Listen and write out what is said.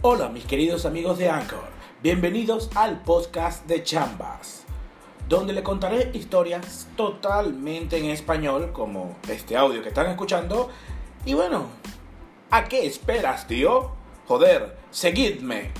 Hola mis queridos amigos de Anchor, bienvenidos al podcast de Chambas, donde le contaré historias totalmente en español, como este audio que están escuchando. Y bueno, ¿a qué esperas, tío? Joder, seguidme.